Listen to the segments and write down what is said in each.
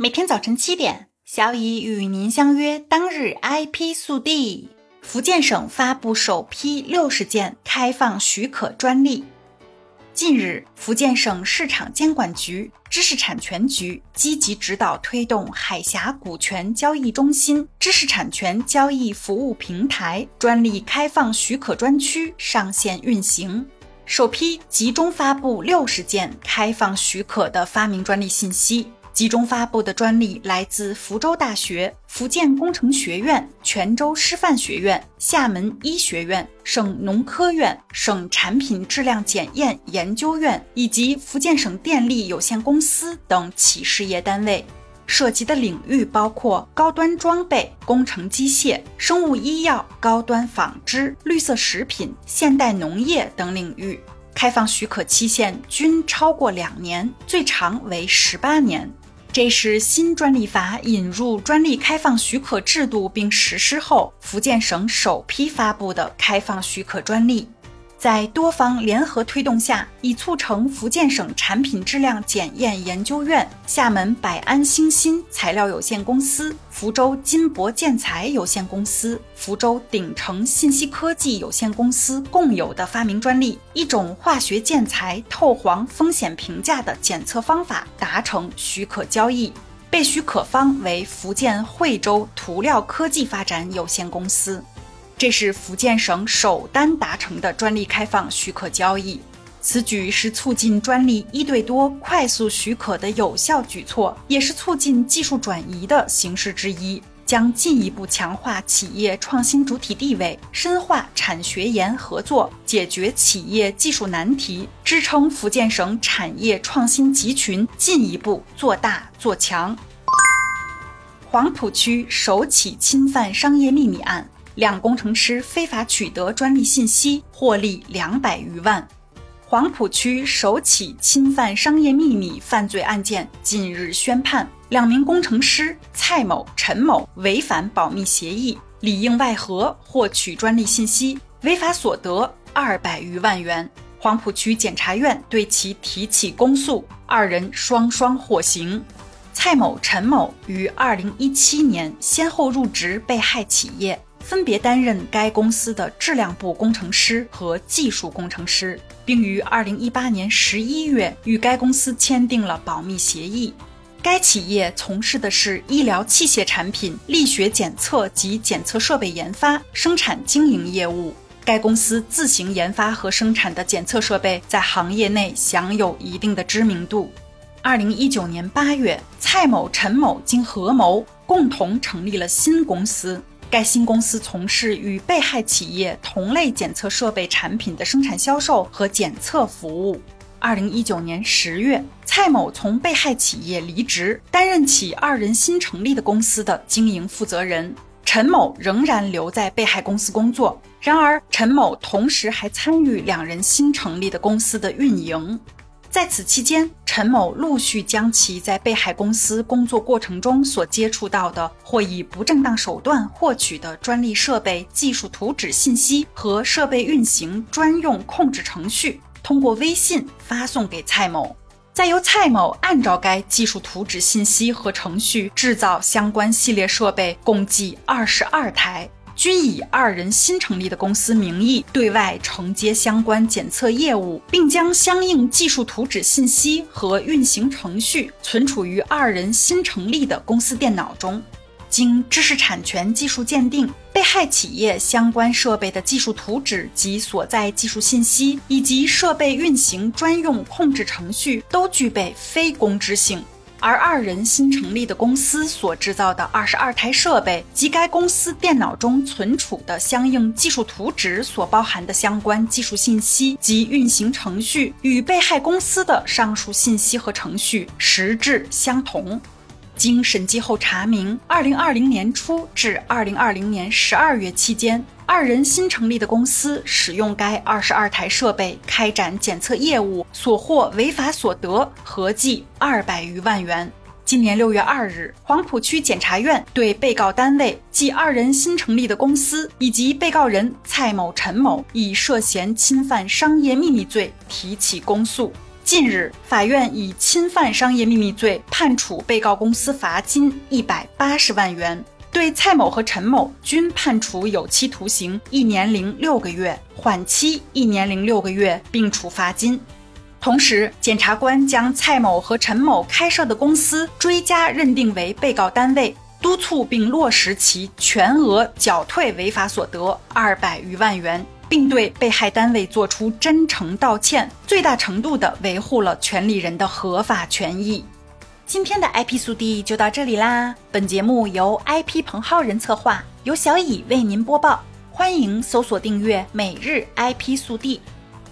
每天早晨七点，小乙与您相约。当日 IP 速递：福建省发布首批六十件开放许可专利。近日，福建省市场监管局、知识产权局积极指导推动海峡股权交易中心知识产权交易服务平台专利开放许可专区上线运行，首批集中发布六十件开放许可的发明专利信息。集中发布的专利来自福州大学、福建工程学院、泉州师范学院、厦门医学院、省农科院、省产品质量检验研究院以及福建省电力有限公司等企事业单位，涉及的领域包括高端装备、工程机械、生物医药、高端纺织、绿色食品、现代农业等领域。开放许可期限均超过两年，最长为十八年。这是新专利法引入专利开放许可制度并实施后，福建省首批发布的开放许可专利。在多方联合推动下，已促成福建省产品质量检验研究院、厦门百安兴新材料有限公司、福州金博建材有限公司、福州鼎成信息科技有限公司共有的发明专利，一种化学建材透黄风险评价的检测方法达成许可交易，被许可方为福建惠州涂料科技发展有限公司。这是福建省首单达成的专利开放许可交易，此举是促进专利一对多、快速许可的有效举措，也是促进技术转移的形式之一，将进一步强化企业创新主体地位，深化产学研合作，解决企业技术难题，支撑福建省产业创新集群进一步做大做强。黄埔区首起侵犯商业秘密案。两工程师非法取得专利信息，获利两百余万。黄埔区首起侵犯商业秘密犯罪案件近日宣判，两名工程师蔡某、陈某违反保密协议，里应外合获取专利信息，违法所得二百余万元。黄埔区检察院对其提起公诉，二人双双获刑。蔡某、陈某于二零一七年先后入职被害企业。分别担任该公司的质量部工程师和技术工程师，并于二零一八年十一月与该公司签订了保密协议。该企业从事的是医疗器械产品、力学检测及检测设备研发、生产经营业务。该公司自行研发和生产的检测设备在行业内享有一定的知名度。二零一九年八月，蔡某、陈某经合谋，共同成立了新公司。该新公司从事与被害企业同类检测设备产品的生产销售和检测服务。二零一九年十月，蔡某从被害企业离职，担任起二人新成立的公司的经营负责人。陈某仍然留在被害公司工作，然而陈某同时还参与两人新成立的公司的运营。在此期间，陈某陆续将其在被害公司工作过程中所接触到的或以不正当手段获取的专利设备技术图纸信息和设备运行专用控制程序，通过微信发送给蔡某，再由蔡某按照该技术图纸信息和程序制造相关系列设备，共计二十二台。均以二人新成立的公司名义对外承接相关检测业务，并将相应技术图纸信息和运行程序存储于二人新成立的公司电脑中。经知识产权技术鉴定，被害企业相关设备的技术图纸及所在技术信息，以及设备运行专用控制程序都具备非公知性。而二人新成立的公司所制造的二十二台设备及该公司电脑中存储的相应技术图纸所包含的相关技术信息及运行程序，与被害公司的上述信息和程序实质相同。经审计后查明，二零二零年初至二零二零年十二月期间。二人新成立的公司使用该二十二台设备开展检测业务，所获违法所得合计二百余万元。今年六月二日，黄埔区检察院对被告单位即二人新成立的公司以及被告人蔡某、陈某以涉嫌侵犯商业秘密罪提起公诉。近日，法院以侵犯商业秘密罪判处被告公司罚金一百八十万元，对蔡某和陈某均判处有期徒刑一年零六个月，缓期一年零六个月，并处罚金。同时，检察官将蔡某和陈某开设的公司追加认定为被告单位，督促并落实其全额缴退违法所得二百余万元。并对被害单位作出真诚道歉，最大程度地维护了权利人的合法权益。今天的 IP 速递就到这里啦！本节目由 IP 彭浩人策划，由小乙为您播报。欢迎搜索订阅每日 IP 速递，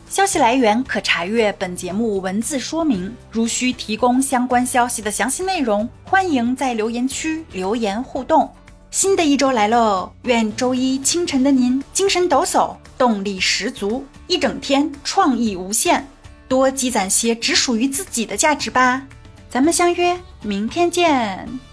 消息来源可查阅本节目文字说明。如需提供相关消息的详细内容，欢迎在留言区留言互动。新的一周来喽，愿周一清晨的您精神抖擞。动力十足，一整天创意无限，多积攒些只属于自己的价值吧。咱们相约明天见。